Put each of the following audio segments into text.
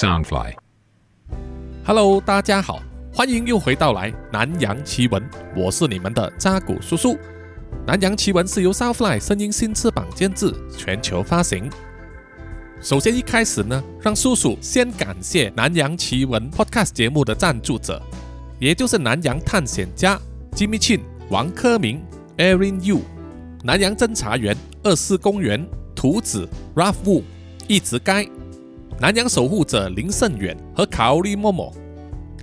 Soundfly。Hello，大家好，欢迎又回到来南洋奇闻，我是你们的扎古叔叔。南洋奇闻是由 Soundfly 声音新翅膀监制，全球发行。首先一开始呢，让叔叔先感谢南洋奇闻 Podcast 节目的赞助者，也就是南洋探险家 Jimmy Chin、王科明、Aaron Yu、南洋侦查员二四公园、图子 Ralph Wu、一直该、南洋守护者林胜远和卡利默默，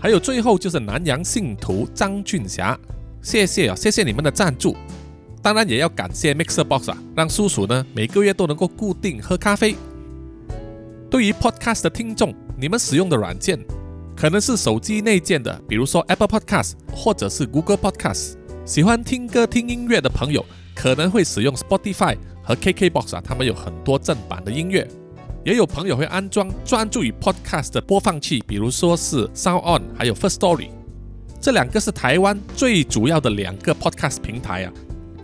还有最后就是南洋信徒张俊霞，谢谢啊，谢谢你们的赞助。当然也要感谢 Mixer Box 啊，让叔叔呢每个月都能够固定喝咖啡。对于 Podcast 的听众，你们使用的软件可能是手机内建的，比如说 Apple Podcast 或者是 Google Podcast。喜欢听歌听音乐的朋友，可能会使用 Spotify 和 KKBox 啊，他们有很多正版的音乐。也有朋友会安装专注于 Podcast 的播放器，比如说是 Sound On，还有 First Story，这两个是台湾最主要的两个 Podcast 平台啊。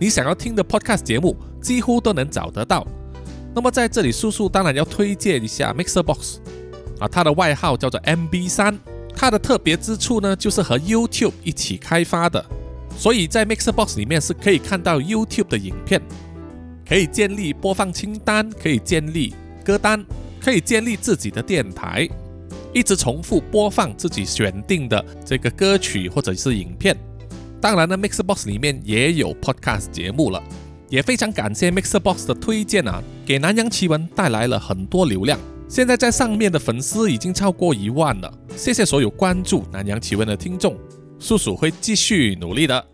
你想要听的 Podcast 节目几乎都能找得到。那么在这里，叔叔当然要推荐一下 Mixer Box 啊，它的外号叫做 MB 三，它的特别之处呢，就是和 YouTube 一起开发的，所以在 Mixer Box 里面是可以看到 YouTube 的影片，可以建立播放清单，可以建立歌单，可以建立自己的电台，一直重复播放自己选定的这个歌曲或者是影片。当然呢，Mixbox 里面也有 Podcast 节目了。也非常感谢 Mixbox 的推荐啊，给南洋奇闻带来了很多流量。现在在上面的粉丝已经超过一万了，谢谢所有关注南洋奇闻的听众，叔叔会继续努力的。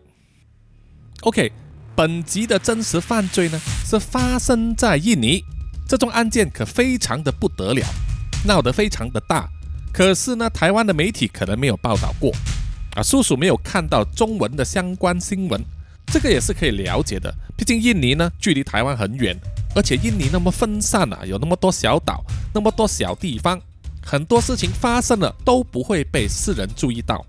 OK，本集的真实犯罪呢是发生在印尼，这宗案件可非常的不得了，闹得非常的大。可是呢，台湾的媒体可能没有报道过啊，叔叔没有看到中文的相关新闻。这个也是可以了解的，毕竟印尼呢距离台湾很远，而且印尼那么分散啊，有那么多小岛，那么多小地方，很多事情发生了都不会被世人注意到。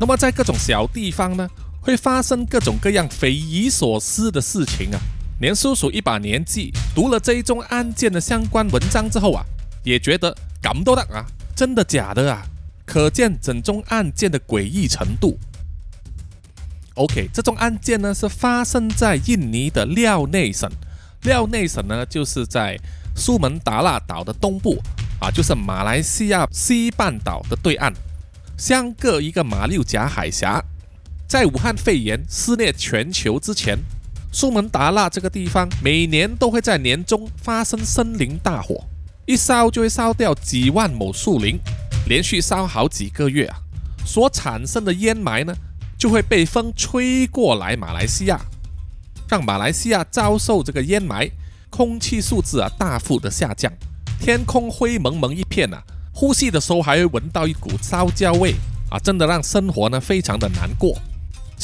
那么在各种小地方呢，会发生各种各样匪夷所思的事情啊。连叔叔一把年纪，读了这一宗案件的相关文章之后啊，也觉得感动的啊，真的假的啊？可见整宗案件的诡异程度。OK，这宗案件呢是发生在印尼的廖内省。廖内省呢就是在苏门答腊岛的东部啊，就是马来西亚西半岛的对岸，相隔一个马六甲海峡。在武汉肺炎肆虐全球之前，苏门答腊这个地方每年都会在年中发生森林大火，一烧就会烧掉几万亩树林，连续烧好几个月啊，所产生的烟霾呢。就会被风吹过来马来西亚，让马来西亚遭受这个烟霾，空气素质啊大幅的下降，天空灰蒙蒙一片啊，呼吸的时候还会闻到一股烧焦味啊，真的让生活呢非常的难过。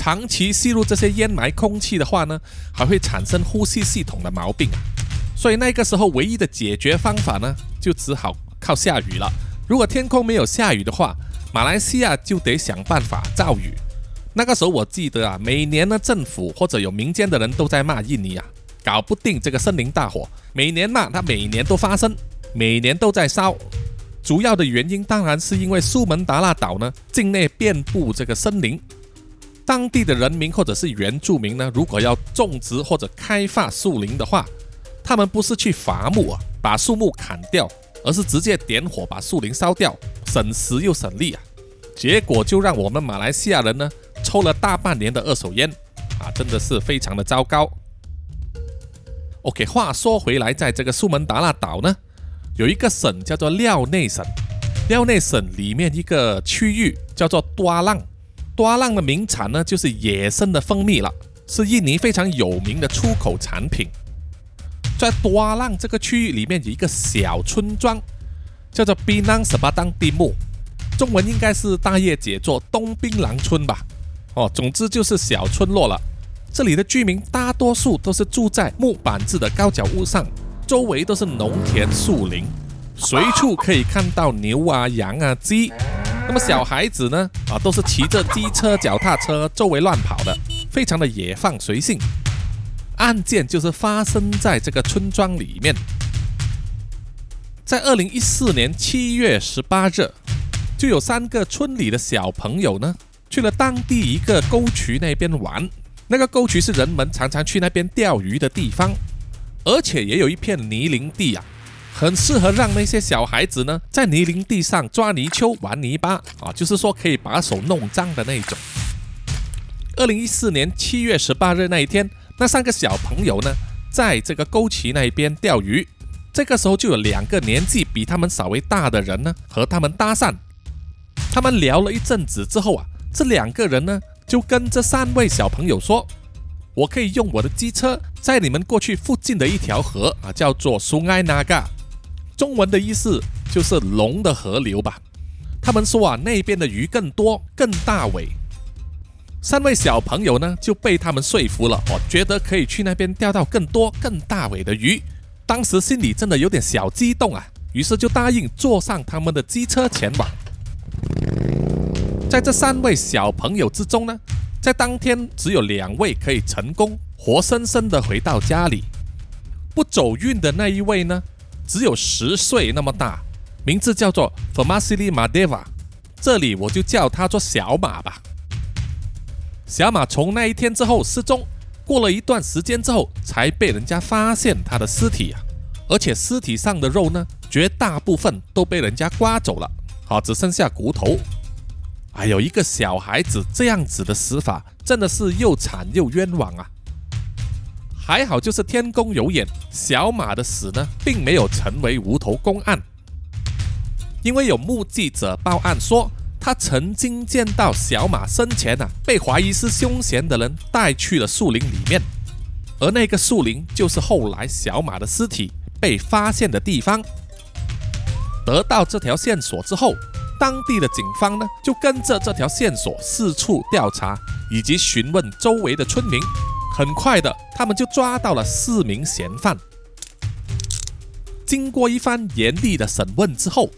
长期吸入这些烟霾空气的话呢，还会产生呼吸系统的毛病，所以那个时候唯一的解决方法呢，就只好靠下雨了。如果天空没有下雨的话，马来西亚就得想办法造雨。那个时候我记得啊，每年呢政府或者有民间的人都在骂印尼啊，搞不定这个森林大火。每年骂它，每年都发生，每年都在烧。主要的原因当然是因为苏门答腊岛呢境内遍布这个森林，当地的人民或者是原住民呢，如果要种植或者开发树林的话，他们不是去伐木啊，把树木砍掉，而是直接点火把树林烧掉，省时又省力啊。结果就让我们马来西亚人呢。抽了大半年的二手烟，啊，真的是非常的糟糕。OK，话说回来，在这个苏门答腊岛呢，有一个省叫做廖内省。廖内省里面一个区域叫做多浪，多浪的名产呢就是野生的蜂蜜了，是印尼非常有名的出口产品。在多浪这个区域里面有一个小村庄，叫做槟榔十八当地木，中文应该是大业解作东槟榔村吧。哦，总之就是小村落了。这里的居民大多数都是住在木板制的高脚屋上，周围都是农田树林，随处可以看到牛啊、羊啊、鸡。那么小孩子呢，啊，都是骑着机车、脚踏车周围乱跑的，非常的野放随性。案件就是发生在这个村庄里面。在二零一四年七月十八日，就有三个村里的小朋友呢，去了当地一个沟渠那边玩。那个沟渠是人们常常去那边钓鱼的地方，而且也有一片泥泞地啊，很适合让那些小孩子呢在泥泞地上抓泥鳅、玩泥巴啊，就是说可以把手弄脏的那种。二零一四年七月十八日那一天，那三个小朋友呢，在这个沟渠那一边钓鱼。这个时候就有两个年纪比他们稍微大的人呢，和他们搭讪。他们聊了一阵子之后啊，这两个人呢就跟这三位小朋友说：“我可以用我的机车载你们过去附近的一条河啊，叫做苏埃纳嘎，中文的意思就是龙的河流吧。”他们说啊，那边的鱼更多、更大尾。三位小朋友呢就被他们说服了，哦，觉得可以去那边钓到更多、更大尾的鱼。当时心里真的有点小激动啊，于是就答应坐上他们的机车前往。在这三位小朋友之中呢，在当天只有两位可以成功活生生的回到家里。不走运的那一位呢，只有十岁那么大，名字叫做 f o r m a s i l i Madeva，这里我就叫他做小马吧。小马从那一天之后失踪。过了一段时间之后，才被人家发现他的尸体啊，而且尸体上的肉呢，绝大部分都被人家刮走了，好，只剩下骨头。哎呦，一个小孩子这样子的死法，真的是又惨又冤枉啊！还好就是天公有眼，小马的死呢，并没有成为无头公案，因为有目击者报案说。他曾经见到小马生前呐，被怀疑是凶嫌的人带去了树林里面，而那个树林就是后来小马的尸体被发现的地方。得到这条线索之后，当地的警方呢就跟着这条线索四处调查，以及询问周围的村民。很快的，他们就抓到了四名嫌犯。经过一番严厉的审问之后。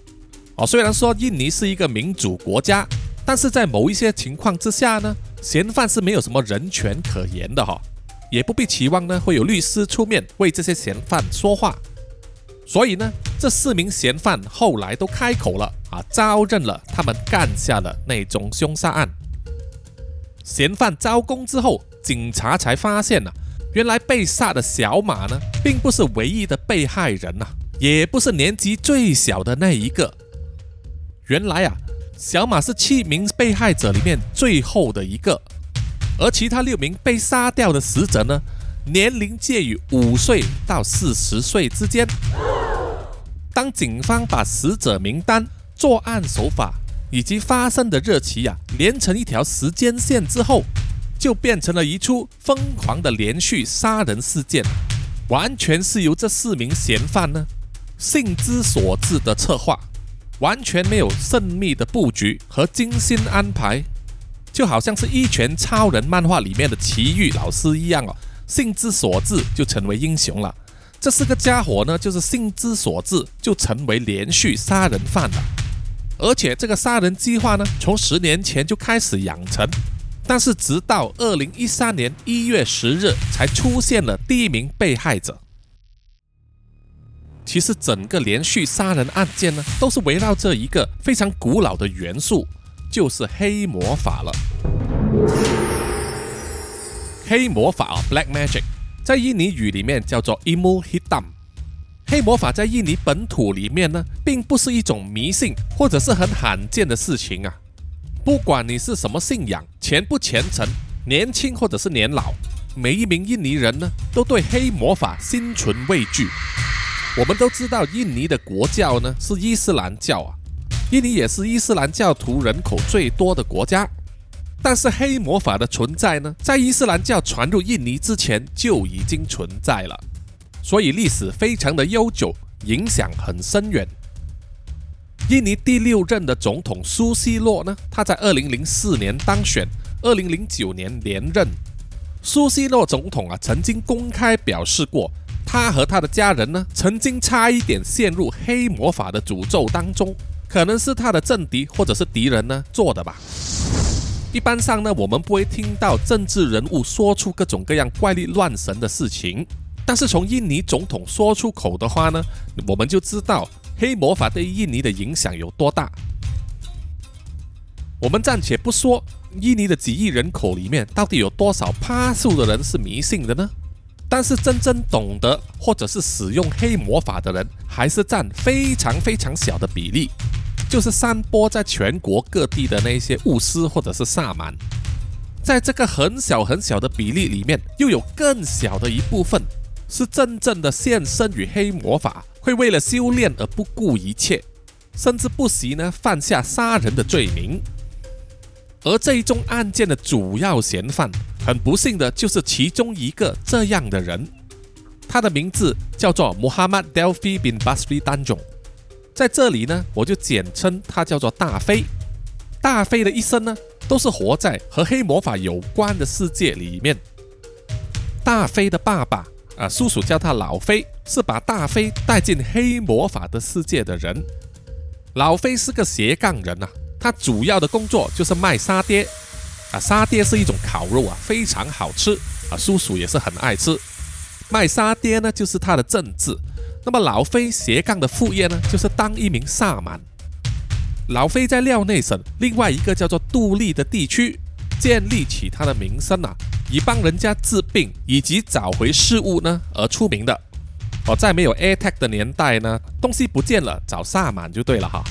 哦，虽然说印尼是一个民主国家，但是在某一些情况之下呢，嫌犯是没有什么人权可言的哈，也不必期望呢会有律师出面为这些嫌犯说话。所以呢，这四名嫌犯后来都开口了啊，招认了他们干下的那宗凶杀案。嫌犯招供之后，警察才发现呢，原来被杀的小马呢，并不是唯一的被害人呐，也不是年纪最小的那一个。原来啊，小马是七名被害者里面最后的一个，而其他六名被杀掉的死者呢，年龄介于五岁到四十岁之间。当警方把死者名单、作案手法以及发生的日期呀连成一条时间线之后，就变成了一出疯狂的连续杀人事件，完全是由这四名嫌犯呢性之所至的策划。完全没有慎密的布局和精心安排，就好像是一拳超人漫画里面的奇遇老师一样哦，性之所至就成为英雄了。这四个家伙呢，就是性之所至就成为连续杀人犯了。而且这个杀人计划呢，从十年前就开始养成，但是直到二零一三年一月十日才出现了第一名被害者。其实整个连续杀人案件呢，都是围绕着一个非常古老的元素，就是黑魔法了。黑魔法啊，Black Magic，在印尼语里面叫做 Imu Hitam。黑魔法在印尼本土里面呢，并不是一种迷信或者是很罕见的事情啊。不管你是什么信仰，虔不虔诚，年轻或者是年老，每一名印尼人呢，都对黑魔法心存畏惧。我们都知道，印尼的国教呢是伊斯兰教啊，印尼也是伊斯兰教徒人口最多的国家。但是黑魔法的存在呢，在伊斯兰教传入印尼之前就已经存在了，所以历史非常的悠久，影响很深远。印尼第六任的总统苏西洛呢，他在二零零四年当选，二零零九年连任。苏西洛总统啊，曾经公开表示过。他和他的家人呢，曾经差一点陷入黑魔法的诅咒当中，可能是他的政敌或者是敌人呢做的吧。一般上呢，我们不会听到政治人物说出各种各样怪力乱神的事情，但是从印尼总统说出口的话呢，我们就知道黑魔法对印尼的影响有多大。我们暂且不说印尼的几亿人口里面到底有多少趴数的人是迷信的呢？但是真正懂得或者是使用黑魔法的人，还是占非常非常小的比例，就是散播在全国各地的那些巫师或者是萨满。在这个很小很小的比例里面，又有更小的一部分是真正的献身于黑魔法，会为了修炼而不顾一切，甚至不惜呢犯下杀人的罪名。而这一宗案件的主要嫌犯，很不幸的就是其中一个这样的人，他的名字叫做 Muhammad Delfi bin Basri d a n j o n 在这里呢，我就简称他叫做大飞。大飞的一生呢，都是活在和黑魔法有关的世界里面。大飞的爸爸啊，叔叔叫他老飞，是把大飞带进黑魔法的世界的人。老飞是个斜杠人呐。他主要的工作就是卖沙爹啊，沙爹是一种烤肉啊，非常好吃啊，叔叔也是很爱吃。卖沙爹呢，就是他的正治。那么老飞斜杠的副业呢，就是当一名萨满。老飞在廖内省另外一个叫做杜立的地区建立起他的名声啊，以帮人家治病以及找回事物呢而出名的。哦，在没有 AirTag 的年代呢，东西不见了找萨满就对了哈。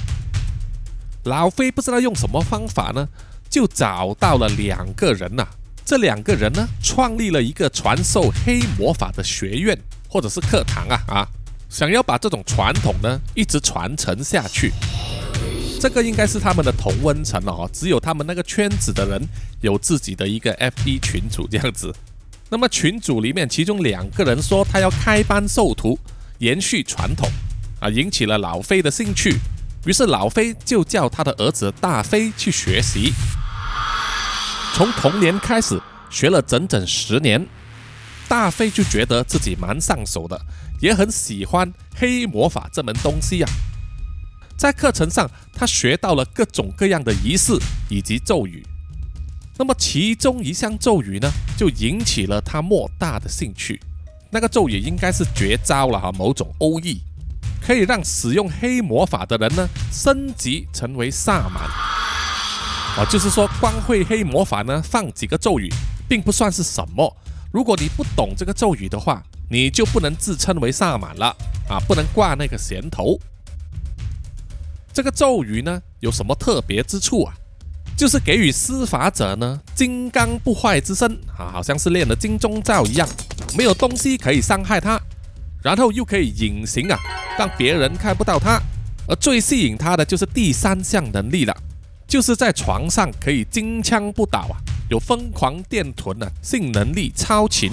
老飞不知道用什么方法呢，就找到了两个人呐。这两个人呢，创立了一个传授黑魔法的学院或者是课堂啊啊，想要把这种传统呢一直传承下去。这个应该是他们的同温层了哈，只有他们那个圈子的人有自己的一个 FB 群组这样子。那么群组里面，其中两个人说他要开班授徒，延续传统啊，引起了老飞的兴趣。于是老飞就叫他的儿子大飞去学习，从童年开始学了整整十年。大飞就觉得自己蛮上手的，也很喜欢黑魔法这门东西呀。在课程上，他学到了各种各样的仪式以及咒语。那么其中一项咒语呢，就引起了他莫大的兴趣。那个咒语应该是绝招了哈，某种欧义。可以让使用黑魔法的人呢升级成为萨满啊，就是说光会黑魔法呢，放几个咒语并不算是什么。如果你不懂这个咒语的话，你就不能自称为萨满了啊，不能挂那个衔头。这个咒语呢有什么特别之处啊？就是给予施法者呢金刚不坏之身啊，好像是练了金钟罩一样，没有东西可以伤害他。然后又可以隐形啊，让别人看不到他。而最吸引他的就是第三项能力了，就是在床上可以金枪不倒啊，有疯狂电臀啊，性能力超群，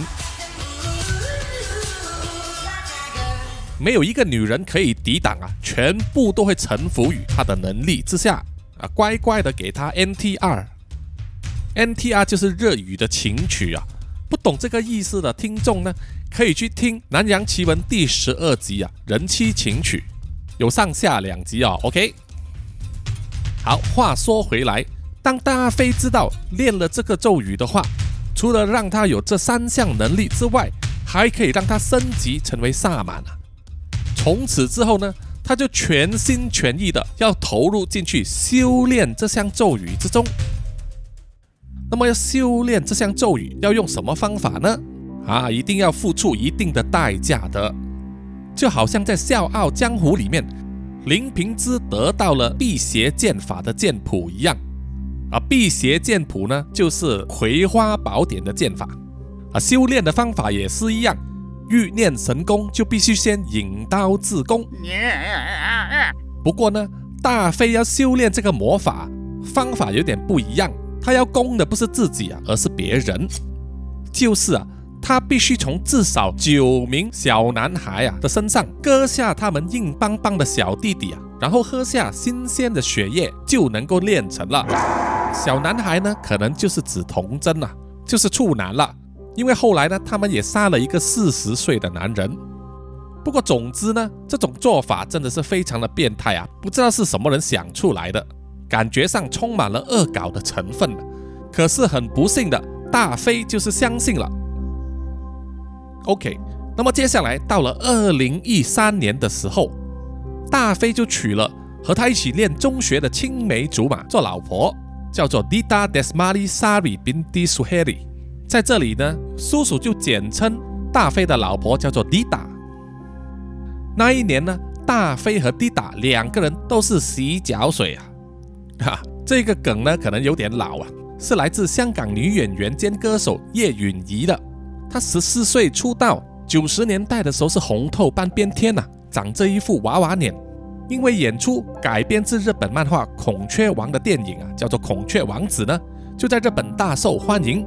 没有一个女人可以抵挡啊，全部都会臣服于他的能力之下啊，乖乖的给他 NTR。NTR 就是日语的情曲啊，不懂这个意思的听众呢？可以去听《南洋奇闻》第十二集啊，人妻情曲有上下两集哦。OK，好，话说回来，当大飞知道练了这个咒语的话，除了让他有这三项能力之外，还可以让他升级成为萨满啊。从此之后呢，他就全心全意的要投入进去修炼这项咒语之中。那么要修炼这项咒语，要用什么方法呢？啊，一定要付出一定的代价的，就好像在《笑傲江湖》里面，林平之得到了辟邪剑法的剑谱一样。啊，辟邪剑谱呢，就是《葵花宝典》的剑法。啊，修炼的方法也是一样，欲练神功就必须先引刀自宫。不过呢，大飞要修炼这个魔法方法有点不一样，他要攻的不是自己啊，而是别人，就是啊。他必须从至少九名小男孩啊的身上割下他们硬邦邦的小弟弟啊，然后喝下新鲜的血液，就能够练成了。小男孩呢，可能就是指童真啊，就是处男了。因为后来呢，他们也杀了一个四十岁的男人。不过总之呢，这种做法真的是非常的变态啊，不知道是什么人想出来的，感觉上充满了恶搞的成分。可是很不幸的，大飞就是相信了。OK，那么接下来到了二零一三年的时候，大飞就娶了和他一起念中学的青梅竹马做老婆，叫做 Dita Desmari Sari binti Suheri。在这里呢，叔叔就简称大飞的老婆叫做 Dita。那一年呢，大飞和 Dita 两个人都是洗脚水啊，哈，这个梗呢可能有点老啊，是来自香港女演员兼歌手叶允仪的。她十四岁出道，九十年代的时候是红透半边天呐，长着一副娃娃脸。因为演出改编自日本漫画《孔雀王》的电影啊，叫做《孔雀王子》呢，就在日本大受欢迎。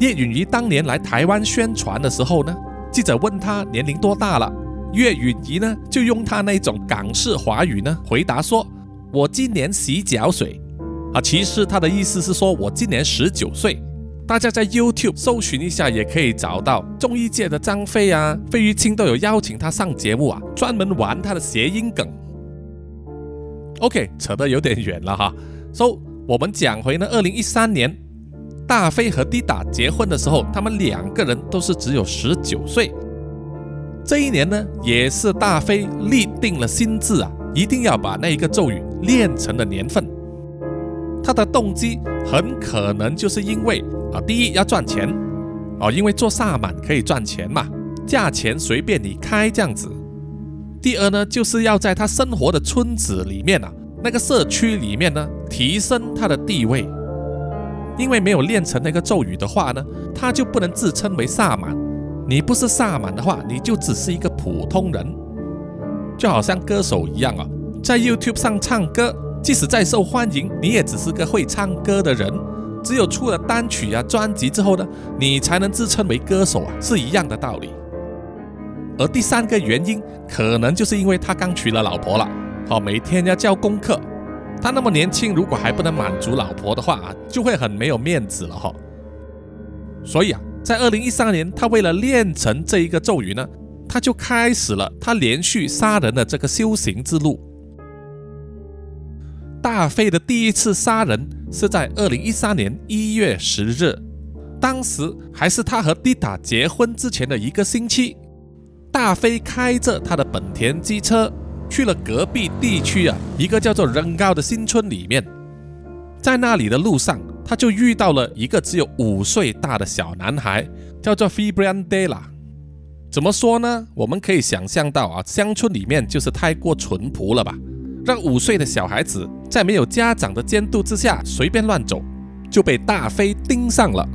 叶允仪当年来台湾宣传的时候呢，记者问她年龄多大了，叶允仪呢就用她那种港式华语呢回答说：“我今年洗脚水。”啊，其实她的意思是说我今年十九岁。大家在 YouTube 搜寻一下，也可以找到综艺界的张飞啊、费玉清都有邀请他上节目啊，专门玩他的谐音梗。OK，扯得有点远了哈。So，我们讲回呢，二零一三年，大飞和迪达结婚的时候，他们两个人都是只有十九岁。这一年呢，也是大飞立定了心志啊，一定要把那一个咒语练成的年份。他的动机很可能就是因为啊，第一要赚钱哦，因为做萨满可以赚钱嘛，价钱随便你开这样子。第二呢，就是要在他生活的村子里面啊，那个社区里面呢，提升他的地位。因为没有练成那个咒语的话呢，他就不能自称为萨满。你不是萨满的话，你就只是一个普通人，就好像歌手一样啊，在 YouTube 上唱歌，即使再受欢迎，你也只是个会唱歌的人。只有出了单曲啊、专辑之后呢，你才能自称为歌手啊，是一样的道理。而第三个原因，可能就是因为他刚娶了老婆了，好每天要交功课。他那么年轻，如果还不能满足老婆的话啊，就会很没有面子了哈。所以啊，在二零一三年，他为了练成这一个咒语呢，他就开始了他连续杀人的这个修行之路。大飞的第一次杀人是在二零一三年一月十日，当时还是他和蒂塔结婚之前的一个星期。大飞开着他的本田机车去了隔壁地区啊，一个叫做仁高的新村里面。在那里的路上，他就遇到了一个只有五岁大的小男孩，叫做 Fibrandella。怎么说呢？我们可以想象到啊，乡村里面就是太过淳朴了吧，让五岁的小孩子在没有家长的监督之下随便乱走，就被大飞盯上了。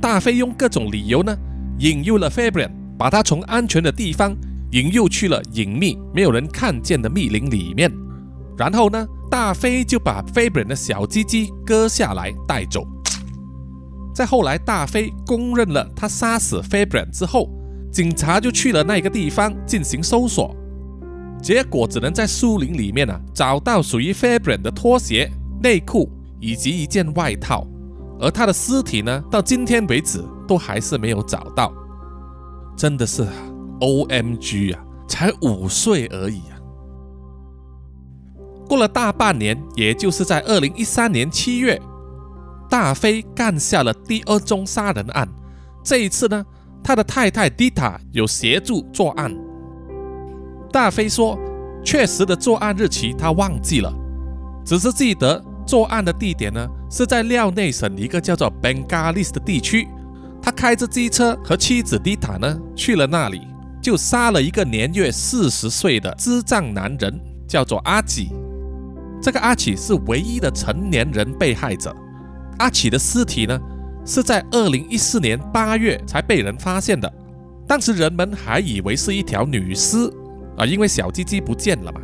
大飞用各种理由呢，引诱了 Fibrand。把他从安全的地方引诱去了隐秘、没有人看见的密林里面，然后呢，大飞就把菲本的小鸡鸡割下来带走。在后来，大飞公认了他杀死菲本之后，警察就去了那个地方进行搜索，结果只能在树林里面啊找到属于菲本的拖鞋、内裤以及一件外套，而他的尸体呢，到今天为止都还是没有找到。真的是 O M G 啊，才五岁而已啊！过了大半年，也就是在二零一三年七月，大飞干下了第二宗杀人案。这一次呢，他的太太迪塔有协助作案。大飞说，确实的作案日期他忘记了，只是记得作案的地点呢是在廖内省一个叫做 Bengalis 的地区。他开着机车和妻子迪塔呢去了那里，就杀了一个年约四十岁的智障男人，叫做阿吉。这个阿奇是唯一的成年人被害者。阿奇的尸体呢是在二零一四年八月才被人发现的，当时人们还以为是一条女尸啊，因为小鸡鸡不见了嘛。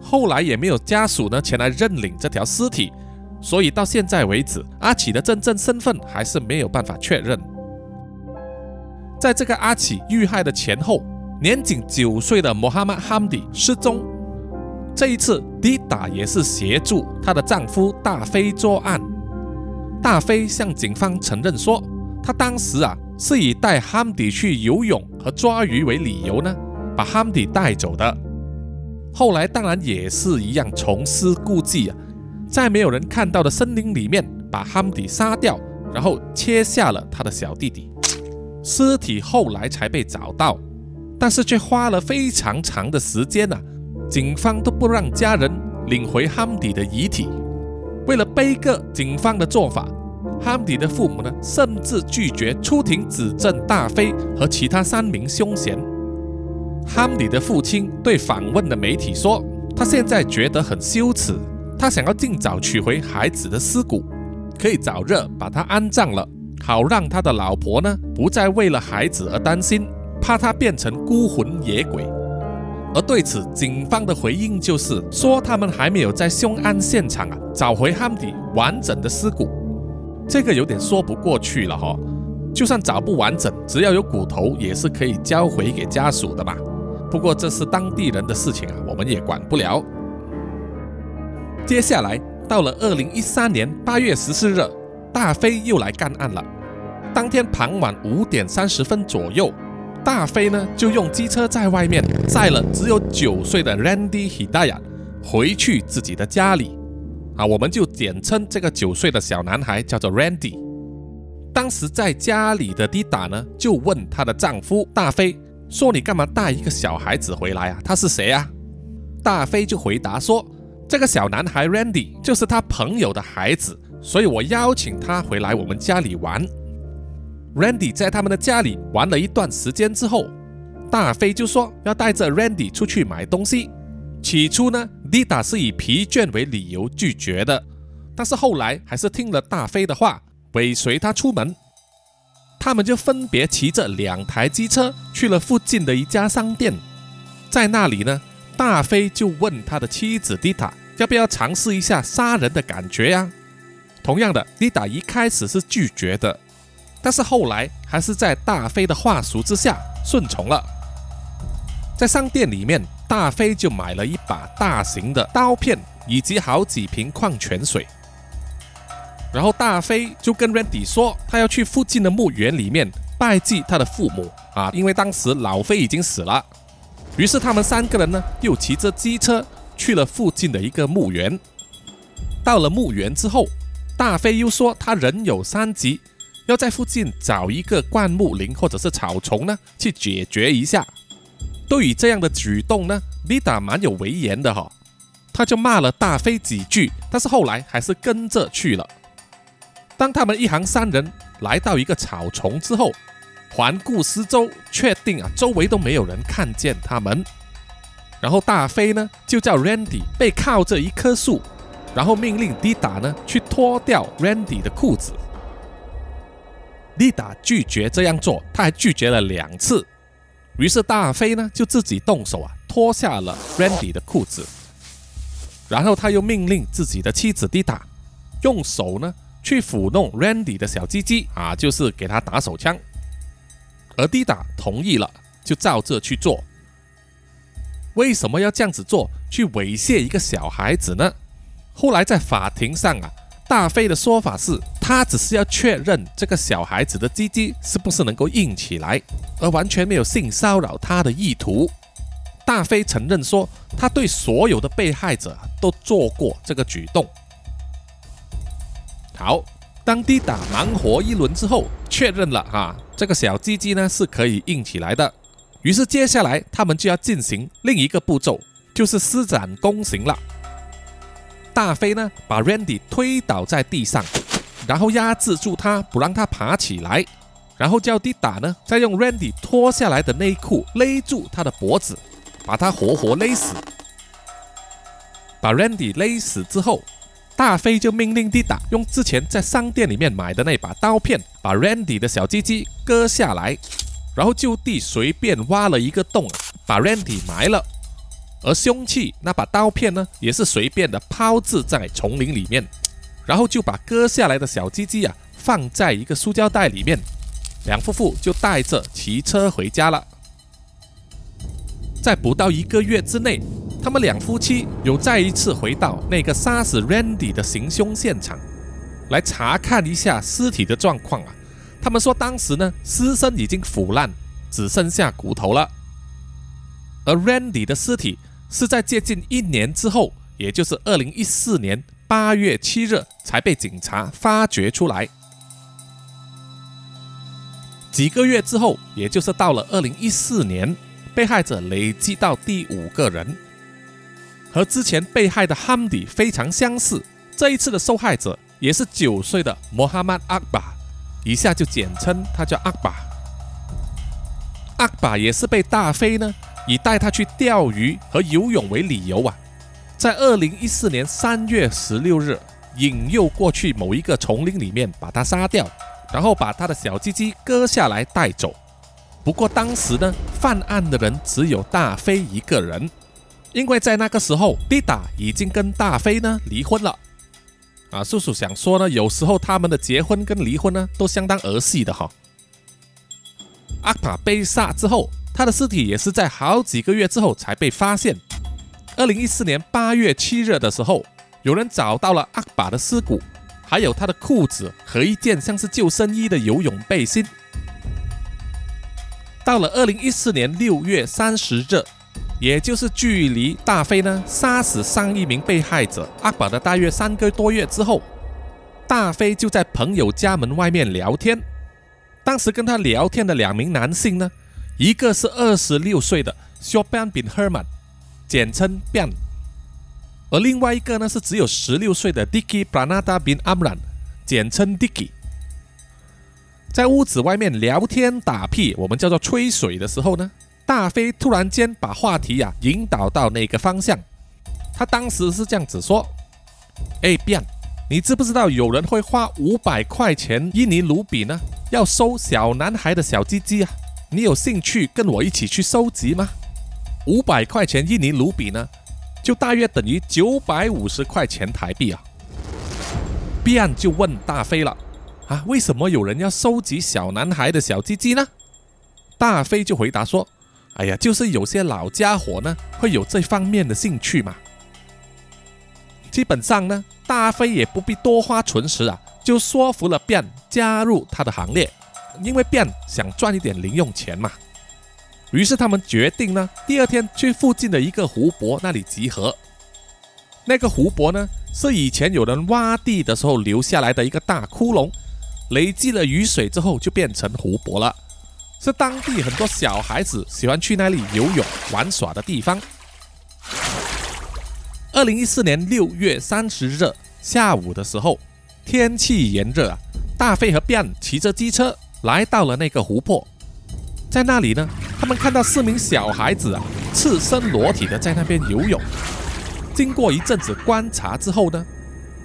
后来也没有家属呢前来认领这条尸体，所以到现在为止，阿奇的真正身份还是没有办法确认。在这个阿奇遇害的前后，年仅九岁的穆罕默哈迪失踪。这一次，迪达也是协助她的丈夫大飞作案。大飞向警方承认说，他当时啊是以带哈迪去游泳和抓鱼为理由呢，把哈迪带走的。后来当然也是一样重施故技啊，在没有人看到的森林里面把哈迪杀掉，然后切下了他的小弟弟。尸体后来才被找到，但是却花了非常长的时间呢，警方都不让家人领回汉迪的遗体。为了背个警方的做法，汉迪的父母呢，甚至拒绝出庭指证大飞和其他三名凶嫌。汉迪的父亲对访问的媒体说：“他现在觉得很羞耻，他想要尽早取回孩子的尸骨，可以早日把他安葬了，好让他的老婆呢不再为了孩子而担心，怕他变成孤魂野鬼。”而对此，警方的回应就是说，他们还没有在凶案现场啊找回汉迪完整的尸骨，这个有点说不过去了哈。就算找不完整，只要有骨头也是可以交回给家属的嘛。不过这是当地人的事情啊，我们也管不了。接下来到了二零一三年八月十四日，大飞又来干案了。当天傍晚五点三十分左右。大飞呢，就用机车在外面载了只有九岁的 Randy Hidayat 回去自己的家里，啊，我们就简称这个九岁的小男孩叫做 Randy。当时在家里的 Dida 呢，就问她的丈夫大飞说：“你干嘛带一个小孩子回来啊？他是谁啊？”大飞就回答说：“这个小男孩 Randy 就是他朋友的孩子，所以我邀请他回来我们家里玩。” Randy 在他们的家里玩了一段时间之后，大飞就说要带着 Randy 出去买东西。起初呢，Dita 是以疲倦为理由拒绝的，但是后来还是听了大飞的话，尾随他出门。他们就分别骑着两台机车去了附近的一家商店，在那里呢，大飞就问他的妻子 Dita 要不要尝试一下杀人的感觉呀？同样的，Dita 一开始是拒绝的。但是后来还是在大飞的话术之下顺从了，在商店里面，大飞就买了一把大型的刀片以及好几瓶矿泉水，然后大飞就跟 Randy 说，他要去附近的墓园里面拜祭他的父母啊，因为当时老飞已经死了。于是他们三个人呢，又骑着机车去了附近的一个墓园。到了墓园之后，大飞又说他人有三急。要在附近找一个灌木林或者是草丛呢，去解决一下。对于这样的举动呢，丽达蛮有威严的哈，他就骂了大飞几句，但是后来还是跟着去了。当他们一行三人来到一个草丛之后，环顾四周，确定啊周围都没有人看见他们，然后大飞呢就叫 Randy 背靠着一棵树，然后命令迪达呢去脱掉 Randy 的裤子。丽达拒绝这样做，他还拒绝了两次。于是大飞呢就自己动手啊，脱下了 Randy 的裤子，然后他又命令自己的妻子蒂达用手呢去抚弄 Randy 的小鸡鸡啊，就是给他打手枪。而蒂达同意了，就照这去做。为什么要这样子做，去猥亵一个小孩子呢？后来在法庭上啊。大飞的说法是，他只是要确认这个小孩子的鸡鸡是不是能够硬起来，而完全没有性骚扰他的意图。大飞承认说，他对所有的被害者都做过这个举动。好，当滴打忙活一轮之后，确认了哈，这个小鸡鸡呢是可以硬起来的。于是接下来他们就要进行另一个步骤，就是施展弓刑了。大飞呢，把 Randy 推倒在地上，然后压制住他，不让他爬起来，然后叫 d 打呢，再用 Randy 脱下来的内裤勒住他的脖子，把他活活勒死。把 Randy 勒死之后，大飞就命令 d 打用之前在商店里面买的那把刀片，把 Randy 的小鸡鸡割下来，然后就地随便挖了一个洞，把 Randy 埋了。而凶器那把刀片呢，也是随便的抛掷在丛林里面，然后就把割下来的小鸡鸡啊放在一个塑胶袋里面，两夫妇就带着骑车回家了。在不到一个月之内，他们两夫妻又再一次回到那个杀死 Randy 的行凶现场，来查看一下尸体的状况啊。他们说，当时呢尸身已经腐烂，只剩下骨头了，而 Randy 的尸体。是在接近一年之后，也就是二零一四年八月七日，才被警察发掘出来。几个月之后，也就是到了二零一四年，被害者累计到第五个人。和之前被害的哈迪非常相似。这一次的受害者也是九岁的穆哈曼阿巴，以下就简称他叫阿巴。阿巴也是被大飞呢以带他去钓鱼和游泳为理由啊，在二零一四年三月十六日引诱过去某一个丛林里面把他杀掉，然后把他的小鸡鸡割下来带走。不过当时呢，犯案的人只有大飞一个人，因为在那个时候，蒂达已经跟大飞呢离婚了。啊，叔叔想说呢，有时候他们的结婚跟离婚呢都相当儿戏的哈。阿卡被杀之后，他的尸体也是在好几个月之后才被发现。二零一四年八月七日的时候，有人找到了阿巴的尸骨，还有他的裤子和一件像是救生衣的游泳背心。到了二零一四年六月三十日，也就是距离大飞呢杀死上一名被害者阿宝的大约三个多月之后，大飞就在朋友家门外面聊天。当时跟他聊天的两名男性呢，一个是二十六岁的 Shoban bin Herman，简称 Bian，而另外一个呢是只有十六岁的 Dicky Pranada bin Amran，简称 Dicky。在屋子外面聊天打屁，我们叫做吹水的时候呢，大飞突然间把话题呀引导到那个方向。他当时是这样子说：“哎，变，你知不知道有人会花五百块钱印尼卢比呢，要收小男孩的小鸡鸡啊？你有兴趣跟我一起去收集吗？五百块钱印尼卢比呢，就大约等于九百五十块钱台币啊。”变就问大飞了。啊，为什么有人要收集小男孩的小鸡鸡呢？大飞就回答说：“哎呀，就是有些老家伙呢会有这方面的兴趣嘛。”基本上呢，大飞也不必多花唇舌啊，就说服了变加入他的行列，因为变想赚一点零用钱嘛。于是他们决定呢，第二天去附近的一个湖泊那里集合。那个湖泊呢，是以前有人挖地的时候留下来的一个大窟窿。累积了雨水之后，就变成湖泊了，是当地很多小孩子喜欢去那里游泳玩耍的地方。二零一四年六月三十日下午的时候，天气炎热啊，大飞和变骑着机车来到了那个湖泊，在那里呢，他们看到四名小孩子啊，赤身裸体的在那边游泳。经过一阵子观察之后呢。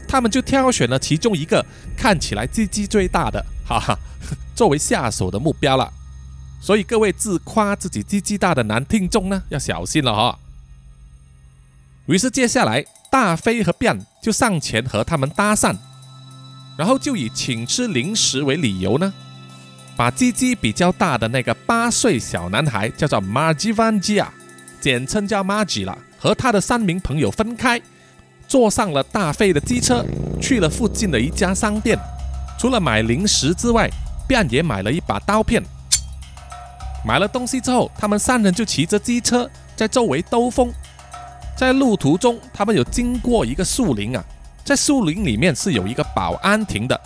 他们就挑选了其中一个看起来鸡鸡最大的，哈哈，作为下手的目标了。所以各位自夸自己鸡鸡大的男听众呢，要小心了哈。于是接下来大飞和变就上前和他们搭讪，然后就以请吃零食为理由呢，把鸡鸡比较大的那个八岁小男孩叫做 Margie Van G 啊，简称叫 Margie 了，和他的三名朋友分开。坐上了大飞的机车，去了附近的一家商店。除了买零食之外，便也买了一把刀片。买了东西之后，他们三人就骑着机车在周围兜风。在路途中，他们有经过一个树林啊，在树林里面是有一个保安亭的，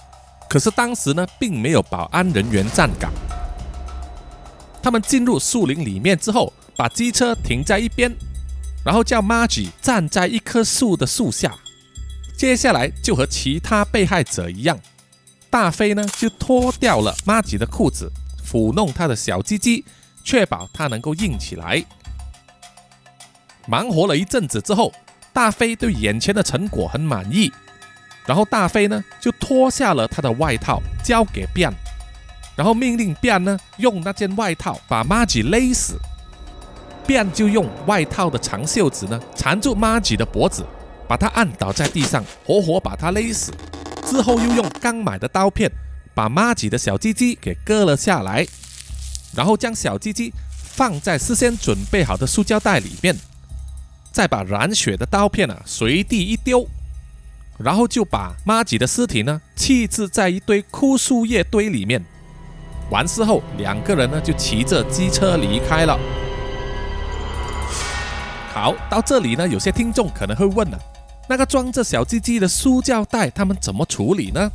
可是当时呢，并没有保安人员站岗。他们进入树林里面之后，把机车停在一边。然后叫 Margie 站在一棵树的树下，接下来就和其他被害者一样，大飞呢就脱掉了 Margie 的裤子，抚弄他的小鸡鸡，确保他能够硬起来。忙活了一阵子之后，大飞对眼前的成果很满意，然后大飞呢就脱下了他的外套交给变然后命令变呢用那件外套把 Margie 勒死。便就用外套的长袖子呢缠住妈吉的脖子，把他按倒在地上，活活把他勒死。之后又用刚买的刀片把妈吉的小鸡鸡给割了下来，然后将小鸡鸡放在事先准备好的塑胶袋里面，再把染血的刀片啊随地一丢，然后就把玛吉的尸体呢弃置在一堆枯树叶堆里面。完事后，两个人呢就骑着机车离开了。好，到这里呢，有些听众可能会问了，那个装着小鸡鸡的塑胶袋，他们怎么处理呢？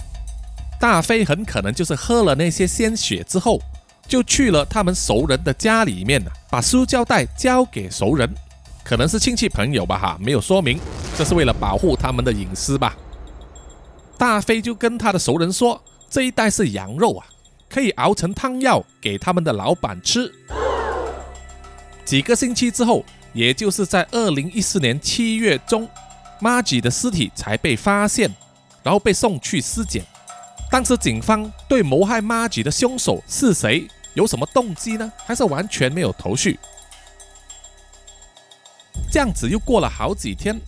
大飞很可能就是喝了那些鲜血之后，就去了他们熟人的家里面把塑胶袋交给熟人。可能是亲戚朋友吧哈，没有说明，这是为了保护他们的隐私吧。大飞就跟他的熟人说，这一袋是羊肉啊，可以熬成汤药给他们的老板吃。几个星期之后，也就是在二零一四年七月中，玛吉的尸体才被发现，然后被送去尸检。当时警方对谋害玛吉的凶手是谁有什么动机呢？还是完全没有头绪？这样子又过了好几天，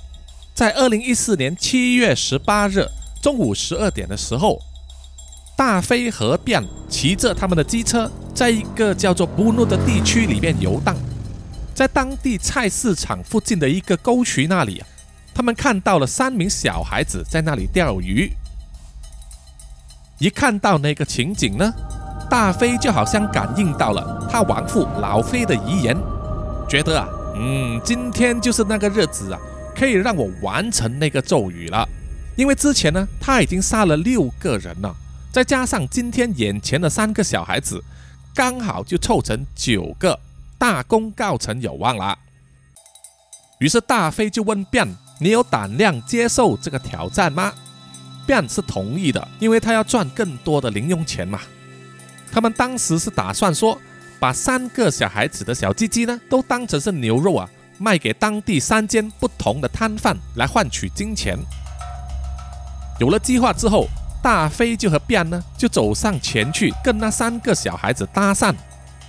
在二零一四年七月十八日中午十二点的时候，大飞和便骑着他们的机车，在一个叫做布诺的地区里面游荡，在当地菜市场附近的一个沟渠那里，他们看到了三名小孩子在那里钓鱼。一看到那个情景呢，大飞就好像感应到了他亡父老飞的遗言，觉得啊，嗯，今天就是那个日子啊，可以让我完成那个咒语了。因为之前呢，他已经杀了六个人了，再加上今天眼前的三个小孩子，刚好就凑成九个，大功告成有望了。于是大飞就问卞：“你有胆量接受这个挑战吗？”便是同意的，因为他要赚更多的零用钱嘛。他们当时是打算说，把三个小孩子的小鸡鸡呢，都当成是牛肉啊，卖给当地三间不同的摊贩来换取金钱。有了计划之后，大飞就和便呢，就走上前去跟那三个小孩子搭讪，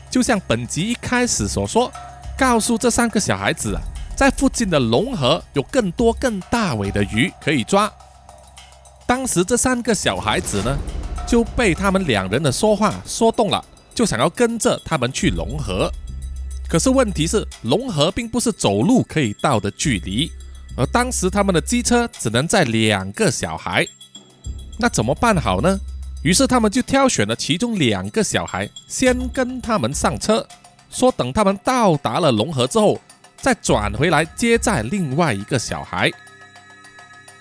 就像本集一开始所说，告诉这三个小孩子啊，在附近的龙河有更多更大尾的鱼可以抓。当时这三个小孩子呢，就被他们两人的说话说动了，就想要跟着他们去龙河。可是问题是，龙河并不是走路可以到的距离，而当时他们的机车只能载两个小孩，那怎么办好呢？于是他们就挑选了其中两个小孩，先跟他们上车，说等他们到达了龙河之后，再转回来接载另外一个小孩。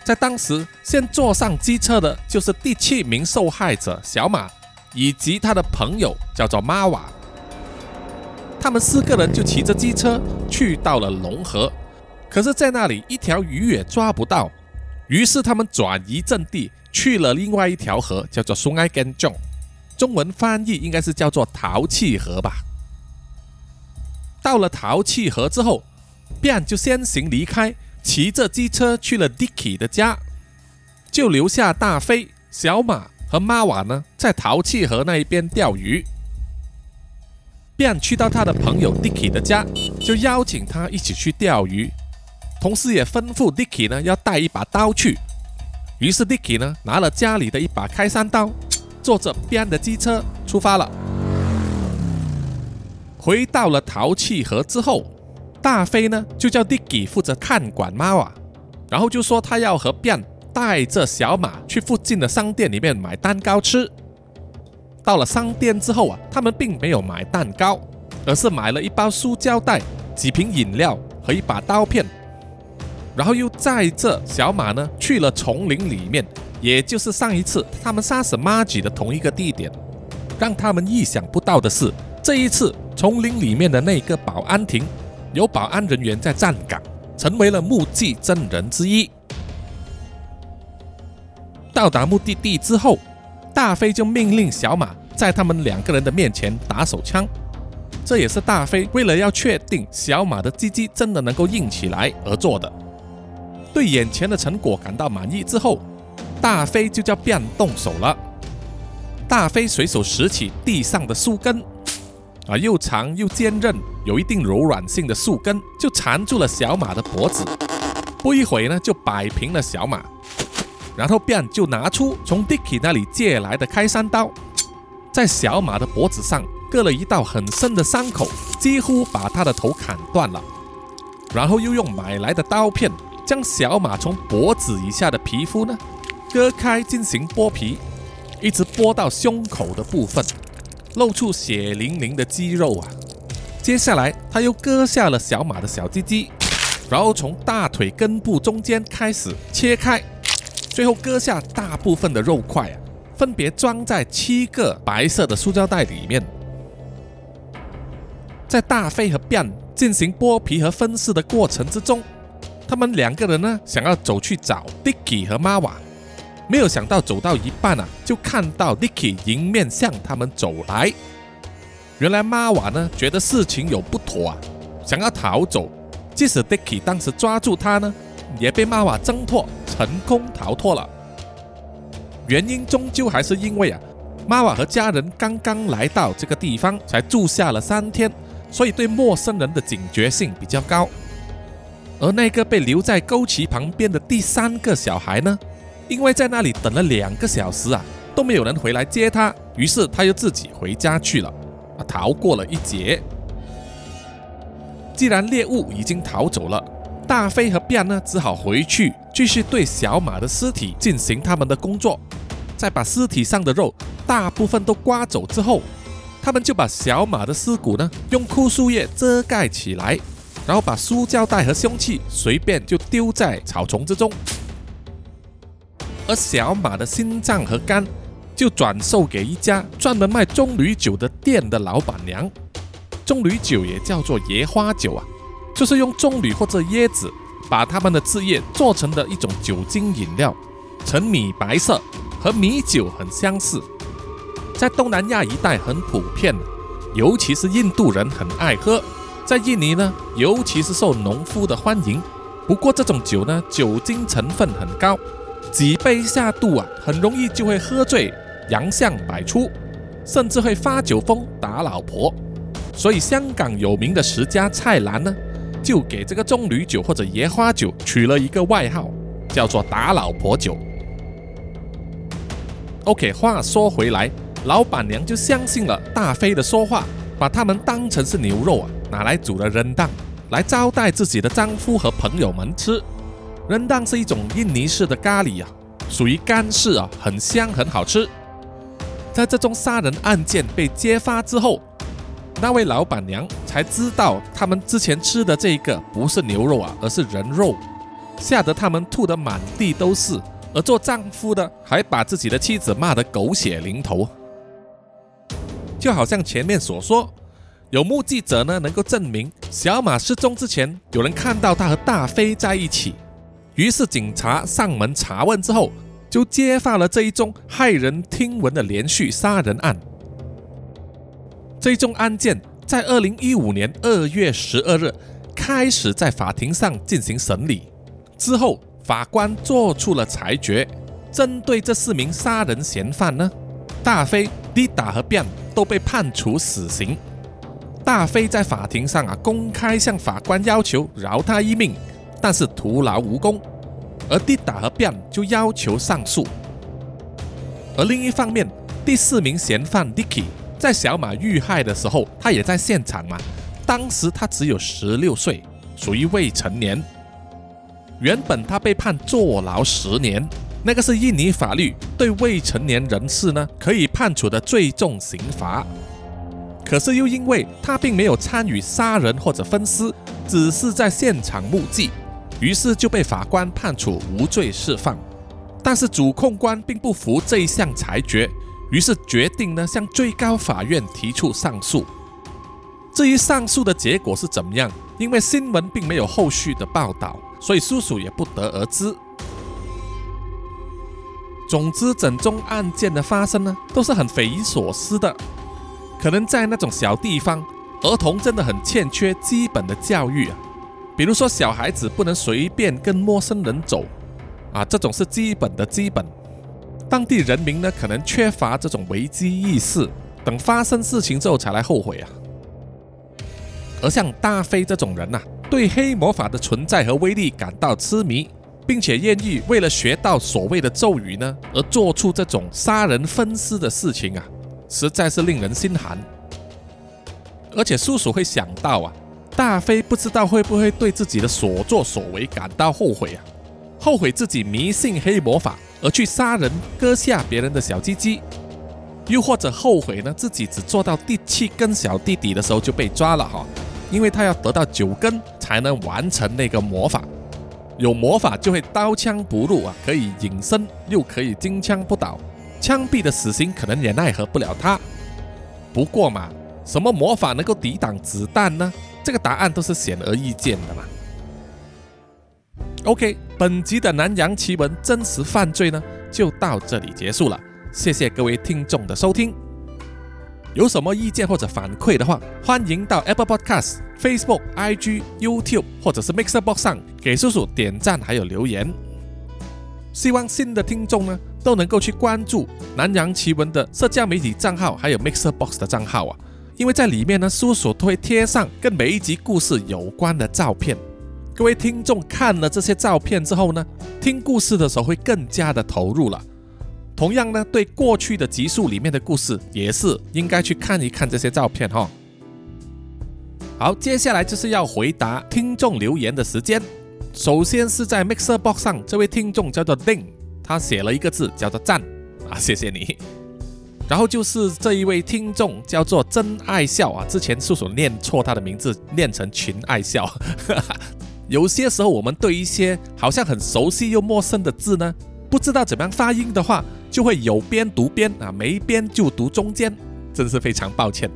在当时，先坐上机车的就是第七名受害者小马，以及他的朋友叫做玛瓦。他们四个人就骑着机车去到了龙河，可是，在那里一条鱼也抓不到。于是，他们转移阵地，去了另外一条河，叫做松埃根中，中文翻译应该是叫做淘气河吧。到了淘气河之后，便就先行离开。骑着机车去了 Dicky 的家，就留下大飞、小马和妈瓦呢，在淘气河那一边钓鱼。便去到他的朋友 Dicky 的家，就邀请他一起去钓鱼，同时也吩咐 Dicky 呢要带一把刀去。于是 Dicky 呢拿了家里的一把开山刀，坐着边的机车出发了。回到了淘气河之后。大飞呢，就叫 Dicky 负责看管妈瓦，然后就说他要和边带着小马去附近的商店里面买蛋糕吃。到了商店之后啊，他们并没有买蛋糕，而是买了一包塑胶袋、几瓶饮料和一把刀片，然后又载着小马呢去了丛林里面，也就是上一次他们杀死玛吉的同一个地点。让他们意想不到的是，这一次丛林里面的那个保安亭。有保安人员在站岗，成为了目击证人之一。到达目的地之后，大飞就命令小马在他们两个人的面前打手枪。这也是大飞为了要确定小马的鸡鸡真的能够硬起来而做的。对眼前的成果感到满意之后，大飞就叫变动手了。大飞随手拾起地上的树根。啊，又长又坚韧，有一定柔软性的树根就缠住了小马的脖子。不一会呢，就摆平了小马。然后便就拿出从 Dicky 那里借来的开山刀，在小马的脖子上割了一道很深的伤口，几乎把他的头砍断了。然后又用买来的刀片将小马从脖子以下的皮肤呢割开进行剥皮，一直剥到胸口的部分。露出血淋淋的肌肉啊！接下来，他又割下了小马的小鸡鸡，然后从大腿根部中间开始切开，最后割下大部分的肉块啊，分别装在七个白色的塑胶袋里面。在大飞和便进行剥皮和分尸的过程之中，他们两个人呢想要走去找 Dicky 和 Mawa，没有想到走到一半啊，就看到 Dicky 迎面向他们走来。原来 Mawa 呢觉得事情有不妥啊，想要逃走。即使 Dicky 当时抓住他呢，也被妈妈挣脱，成功逃脱了。原因终究还是因为啊。玛瓦和家人刚刚来到这个地方，才住下了三天，所以对陌生人的警觉性比较高。而那个被留在沟渠旁边的第三个小孩呢，因为在那里等了两个小时啊，都没有人回来接他，于是他又自己回家去了，啊，逃过了一劫。既然猎物已经逃走了，大飞和便呢，只好回去继续对小马的尸体进行他们的工作，再把尸体上的肉。大部分都刮走之后，他们就把小马的尸骨呢用枯树叶遮盖起来，然后把塑胶袋和凶器随便就丢在草丛之中。而小马的心脏和肝就转售给一家专门卖棕榈酒的店的老板娘。棕榈酒也叫做野花酒啊，就是用棕榈或者椰子把它们的汁液做成的一种酒精饮料，呈米白色，和米酒很相似。在东南亚一带很普遍，尤其是印度人很爱喝。在印尼呢，尤其是受农夫的欢迎。不过这种酒呢，酒精成分很高，几杯下肚啊，很容易就会喝醉，洋相百出，甚至会发酒疯打老婆。所以香港有名的十佳菜篮呢，就给这个棕榈酒或者椰花酒取了一个外号，叫做打老婆酒。OK，话说回来。老板娘就相信了大飞的说话，把他们当成是牛肉啊，拿来煮了扔当，来招待自己的丈夫和朋友们吃。扔当是一种印尼式的咖喱啊，属于干式啊，很香很好吃。在这宗杀人案件被揭发之后，那位老板娘才知道他们之前吃的这一个不是牛肉啊，而是人肉，吓得他们吐得满地都是。而做丈夫的还把自己的妻子骂得狗血淋头。就好像前面所说，有目击者呢能够证明小马失踪之前，有人看到他和大飞在一起。于是警察上门查问之后，就揭发了这一宗骇人听闻的连续杀人案。这宗案件在二零一五年二月十二日开始在法庭上进行审理，之后法官做出了裁决，针对这四名杀人嫌犯呢，大飞、迪达和便。都被判处死刑。大飞在法庭上啊，公开向法官要求饶他一命，但是徒劳无功。而迪达和便就要求上诉。而另一方面，第四名嫌犯 Dicky 在小马遇害的时候，他也在现场嘛。当时他只有十六岁，属于未成年。原本他被判坐牢十年。那个是印尼法律对未成年人士呢可以判处的最重刑罚，可是又因为他并没有参与杀人或者分尸，只是在现场目击，于是就被法官判处无罪释放。但是主控官并不服这一项裁决，于是决定呢向最高法院提出上诉。至于上诉的结果是怎么样，因为新闻并没有后续的报道，所以叔叔也不得而知。总之，整宗案件的发生呢，都是很匪夷所思的。可能在那种小地方，儿童真的很欠缺基本的教育啊。比如说，小孩子不能随便跟陌生人走啊，这种是基本的基本。当地人民呢，可能缺乏这种危机意识，等发生事情之后才来后悔啊。而像大飞这种人呐，对黑魔法的存在和威力感到痴迷。并且愿意为了学到所谓的咒语呢，而做出这种杀人分尸的事情啊，实在是令人心寒。而且叔叔会想到啊，大飞不知道会不会对自己的所作所为感到后悔啊，后悔自己迷信黑魔法而去杀人割下别人的小鸡鸡，又或者后悔呢自己只做到第七根小弟弟的时候就被抓了哈，因为他要得到九根才能完成那个魔法。有魔法就会刀枪不入啊，可以隐身，又可以金枪不倒，枪毙的死刑可能也奈何不了他。不过嘛，什么魔法能够抵挡子弹呢？这个答案都是显而易见的嘛。OK，本集的南洋奇闻真实犯罪呢，就到这里结束了。谢谢各位听众的收听。有什么意见或者反馈的话，欢迎到 Apple Podcast、Facebook、IG、YouTube 或者是 Mixer Box 上给叔叔点赞还有留言。希望新的听众呢都能够去关注南洋奇闻的社交媒体账号，还有 Mixer Box 的账号啊，因为在里面呢，叔叔都会贴上跟每一集故事有关的照片。各位听众看了这些照片之后呢，听故事的时候会更加的投入了。同样呢，对过去的集数里面的故事也是应该去看一看这些照片哈。好，接下来就是要回答听众留言的时间。首先是在 Mixer Box 上，这位听众叫做 Ding，他写了一个字叫做赞啊，谢谢你。然后就是这一位听众叫做真爱笑啊，之前叔叔念错他的名字，念成群爱笑。有些时候我们对一些好像很熟悉又陌生的字呢，不知道怎么样发音的话。就会有边读边啊，没边就读中间，真是非常抱歉。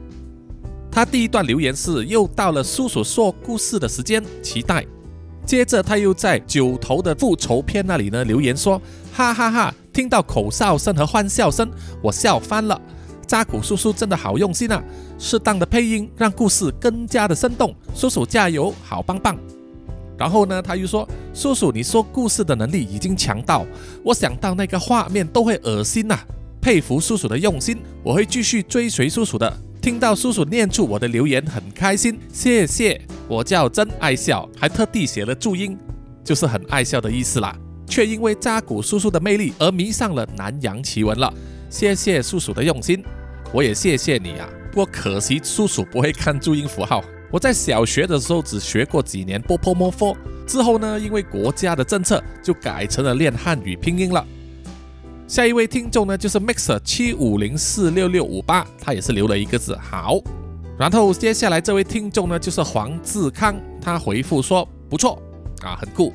他第一段留言是又到了叔叔说故事的时间，期待。接着他又在九头的复仇篇那里呢留言说，哈哈哈，听到口哨声和欢笑声，我笑翻了。扎古叔叔真的好用心啊，适当的配音让故事更加的生动。叔叔加油，好棒棒。然后呢，他又说：“叔叔，你说故事的能力已经强到我想到那个画面都会恶心呐！佩服叔叔的用心，我会继续追随叔叔的。听到叔叔念出我的留言，很开心，谢谢。我叫真爱笑，还特地写了注音，就是很爱笑的意思啦。却因为扎古叔叔的魅力而迷上了南洋奇闻了。谢谢叔叔的用心，我也谢谢你啊。不过可惜叔叔不会看注音符号。”我在小学的时候只学过几年波波摩佛，之后呢，因为国家的政策，就改成了练汉语拼音了。下一位听众呢，就是 Mixer 七五零四六六五八，他也是留了一个字好。然后接下来这位听众呢，就是黄志康，他回复说不错啊，很酷。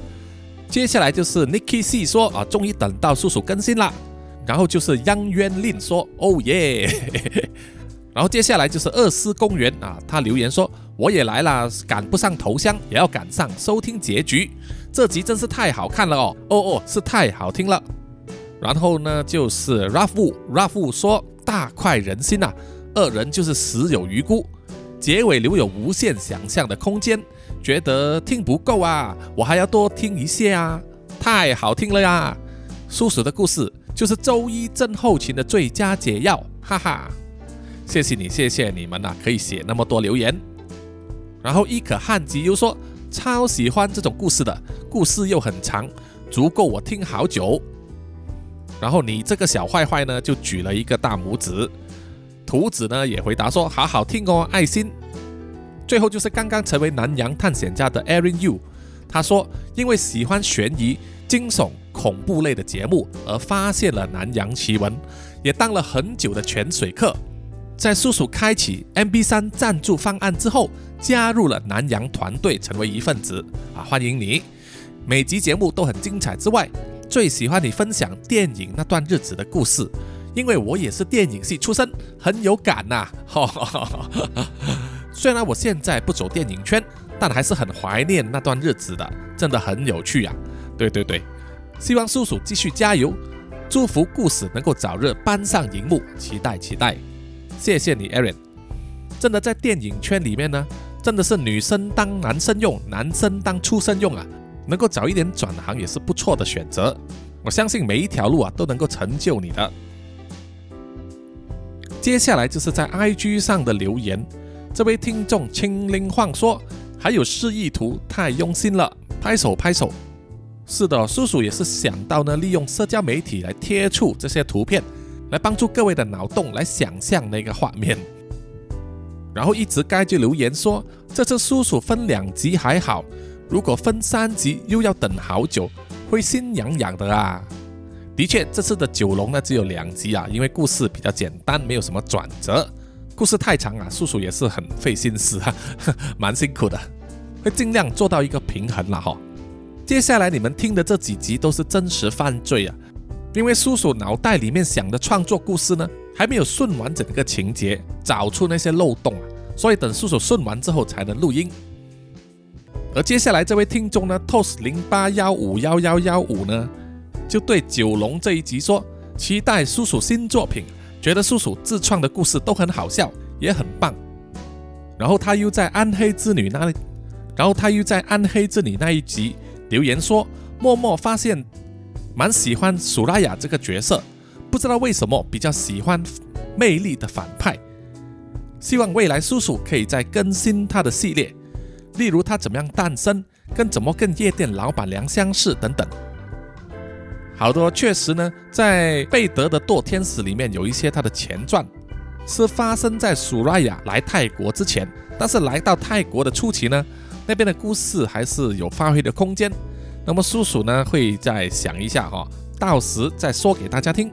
接下来就是 Nicky C 说啊，终于等到叔叔更新了。然后就是央渊令说哦耶。然后接下来就是二思公园啊，他留言说：“我也来了，赶不上头香，也要赶上收听结局。这集真是太好看了哦，哦哦，是太好听了。”然后呢，就是 Rafu，Rafu 说：“大快人心呐，二人就是死有余辜，结尾留有无限想象的空间，觉得听不够啊，我还要多听一些啊，太好听了呀！叔叔的故事就是周一症候群的最佳解药，哈哈。”谢谢你，谢谢你们呐，可以写那么多留言。然后伊可汉吉又说超喜欢这种故事的，故事又很长，足够我听好久。然后你这个小坏坏呢，就举了一个大拇指。图子呢也回答说好好听哦，爱心。最后就是刚刚成为南洋探险家的 Aaron Yu，他说因为喜欢悬疑、惊悚、恐怖类的节目而发现了南洋奇闻，也当了很久的潜水客。在叔叔开启 MB 三赞助方案之后，加入了南洋团队，成为一份子啊！欢迎你！每集节目都很精彩之外，最喜欢你分享电影那段日子的故事，因为我也是电影系出身，很有感呐！虽然我现在不走电影圈，但还是很怀念那段日子的，真的很有趣呀！对对对，希望叔叔继续加油，祝福故事能够早日搬上荧幕，期待期待。谢谢你，Aaron。真的在电影圈里面呢，真的是女生当男生用，男生当畜生用啊。能够早一点转行也是不错的选择。我相信每一条路啊都能够成就你的。接下来就是在 IG 上的留言，这位听众清灵晃说，还有示意图，太用心了，拍手拍手。是的，叔叔也是想到呢，利用社交媒体来贴出这些图片。来帮助各位的脑洞来想象那个画面，然后一直该就留言说，这次叔叔分两集还好，如果分三集又要等好久，会心痒痒的啊。的确，这次的九龙呢只有两集啊，因为故事比较简单，没有什么转折。故事太长啊，叔叔也是很费心思啊，蛮辛苦的，会尽量做到一个平衡了哈。接下来你们听的这几集都是真实犯罪啊。因为叔叔脑袋里面想的创作故事呢，还没有顺完整个情节，找出那些漏洞啊，所以等叔叔顺完之后才能录音。而接下来这位听众呢，tos 零八幺五幺幺幺五呢，就对九龙这一集说，期待叔叔新作品，觉得叔叔自创的故事都很好笑，也很棒。然后他又在暗黑之女那里，然后他又在暗黑之女那一集留言说，默默发现蛮喜欢苏拉雅这个角色，不知道为什么比较喜欢魅力的反派，希望未来叔叔可以再更新他的系列。例如他怎么样诞生，跟怎么跟夜店老板娘相识等等。好多确实呢，在贝德的堕天使里面有一些他的前传，是发生在苏拉雅来泰国之前。但是来到泰国的初期呢，那边的故事还是有发挥的空间。那么叔叔呢会再想一下哈，到时再说给大家听。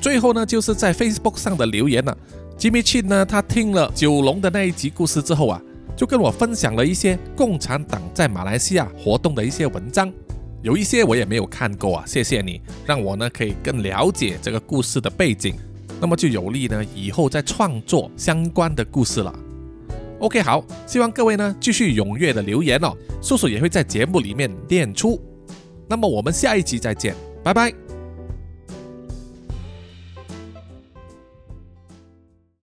最后呢，就是在 Facebook 上的留言了。Jimmy Chin 呢，他听了九龙的那一集故事之后啊。就跟我分享了一些共产党在马来西亚活动的一些文章，有一些我也没有看过啊，谢谢你让我呢可以更了解这个故事的背景，那么就有利呢以后再创作相关的故事了。OK，好，希望各位呢继续踊跃的留言哦，叔叔也会在节目里面念出。那么我们下一期再见，拜拜。